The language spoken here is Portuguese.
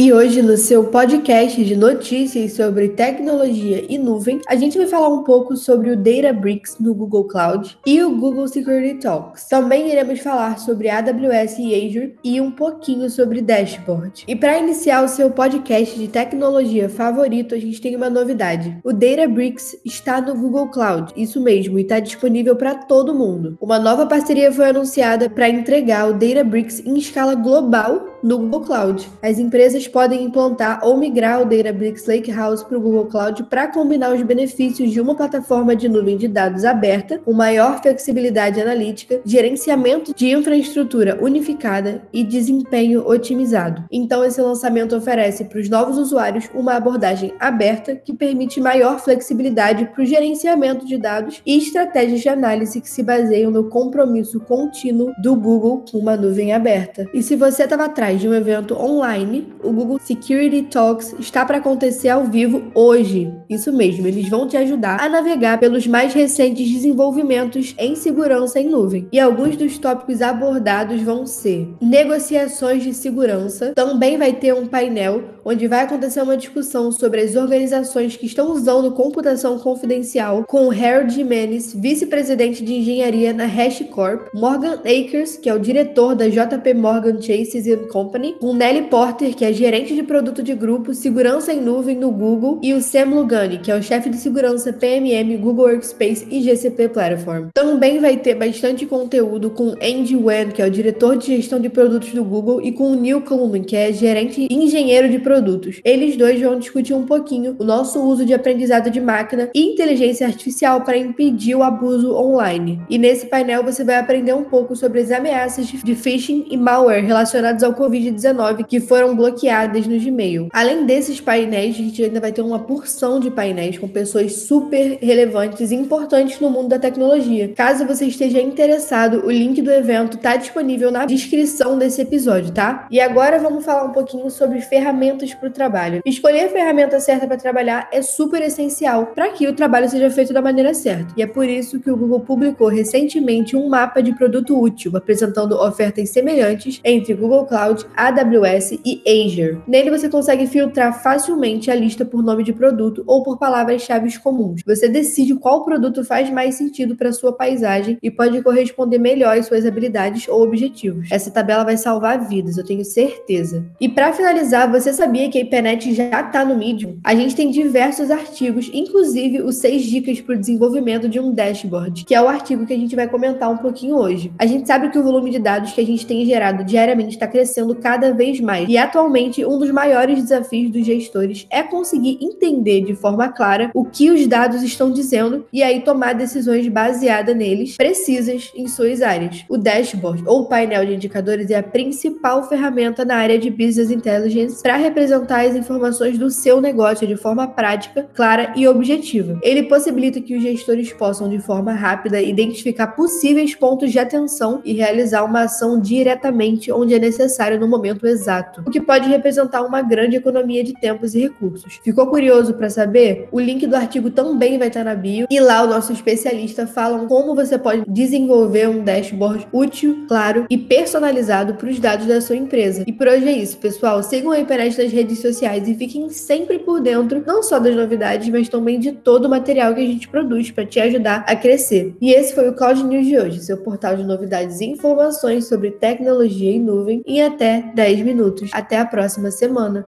E hoje, no seu podcast de notícias sobre tecnologia e nuvem, a gente vai falar um pouco sobre o Databricks no Google Cloud e o Google Security Talks. Também iremos falar sobre AWS e Azure e um pouquinho sobre dashboard. E para iniciar o seu podcast de tecnologia favorito, a gente tem uma novidade. O Databricks está no Google Cloud, isso mesmo, e está disponível para todo mundo. Uma nova parceria foi anunciada para entregar o Databricks em escala global no Google Cloud. As empresas podem implantar ou migrar o Databricks Lakehouse para o Google Cloud para combinar os benefícios de uma plataforma de nuvem de dados aberta, com maior flexibilidade analítica, gerenciamento de infraestrutura unificada e desempenho otimizado. Então, esse lançamento oferece para os novos usuários uma abordagem aberta que permite maior flexibilidade para o gerenciamento de dados e estratégias de análise que se baseiam no compromisso contínuo do Google com uma nuvem aberta. E se você estava atrás de um evento online, o Google Security Talks está para acontecer ao vivo hoje. Isso mesmo, eles vão te ajudar a navegar pelos mais recentes desenvolvimentos em segurança em nuvem. E alguns dos tópicos abordados vão ser negociações de segurança, também vai ter um painel onde vai acontecer uma discussão sobre as organizações que estão usando computação confidencial com Harold Jimenez, vice-presidente de engenharia na HashiCorp, Morgan Akers, que é o diretor da JP Morgan Chase Company, com Nelly Porter, que é gerente de produto de grupo Segurança em Nuvem no Google, e o Sam Lugani, que é o chefe de segurança PMM Google Workspace e GCP Platform. Também vai ter bastante conteúdo com Andy Wen, que é o diretor de gestão de produtos do Google, e com o Neil Coleman, que é gerente engenheiro de produtos. Eles dois vão discutir um pouquinho o nosso uso de aprendizado de máquina e inteligência artificial para impedir o abuso online. E nesse painel você vai aprender um pouco sobre as ameaças de phishing e malware relacionadas ao Covid-19 que foram bloqueadas no Gmail. Além desses painéis, a gente ainda vai ter uma porção de painéis com pessoas super relevantes e importantes no mundo da tecnologia. Caso você esteja interessado, o link do evento está disponível na descrição desse episódio, tá? E agora vamos falar um pouquinho sobre ferramentas para o trabalho. Escolher a ferramenta certa para trabalhar é super essencial para que o trabalho seja feito da maneira certa. E é por isso que o Google publicou recentemente um mapa de produto útil, apresentando ofertas semelhantes entre Google Cloud AWS e Azure. Nele você consegue filtrar facilmente a lista por nome de produto ou por palavras-chave comuns. Você decide qual produto faz mais sentido para sua paisagem e pode corresponder melhor às suas habilidades ou objetivos. Essa tabela vai salvar vidas, eu tenho certeza. E para finalizar, você sabia que a IPNET já está no Medium? A gente tem diversos artigos, inclusive os seis dicas para o desenvolvimento de um dashboard, que é o artigo que a gente vai comentar um pouquinho hoje. A gente sabe que o volume de dados que a gente tem gerado diariamente está crescendo cada vez mais. E atualmente, um dos maiores desafios dos gestores é conseguir entender de forma clara o que os dados estão dizendo e aí tomar decisões baseadas neles, precisas em suas áreas. O dashboard ou painel de indicadores é a principal ferramenta na área de business intelligence para as informações do seu negócio de forma prática, clara e objetiva. Ele possibilita que os gestores possam, de forma rápida, identificar possíveis pontos de atenção e realizar uma ação diretamente onde é necessário no momento exato, o que pode representar uma grande economia de tempos e recursos. Ficou curioso para saber? O link do artigo também vai estar na bio e lá o nosso especialista fala como você pode desenvolver um dashboard útil, claro e personalizado para os dados da sua empresa. E por hoje é isso, pessoal. Sigam a Hypernet nas redes sociais e fiquem sempre por dentro, não só das novidades, mas também de todo o material que a gente produz para te ajudar a crescer. E esse foi o Cloud News de hoje, seu portal de novidades e informações sobre tecnologia em nuvem em até 10 minutos. Até a próxima semana.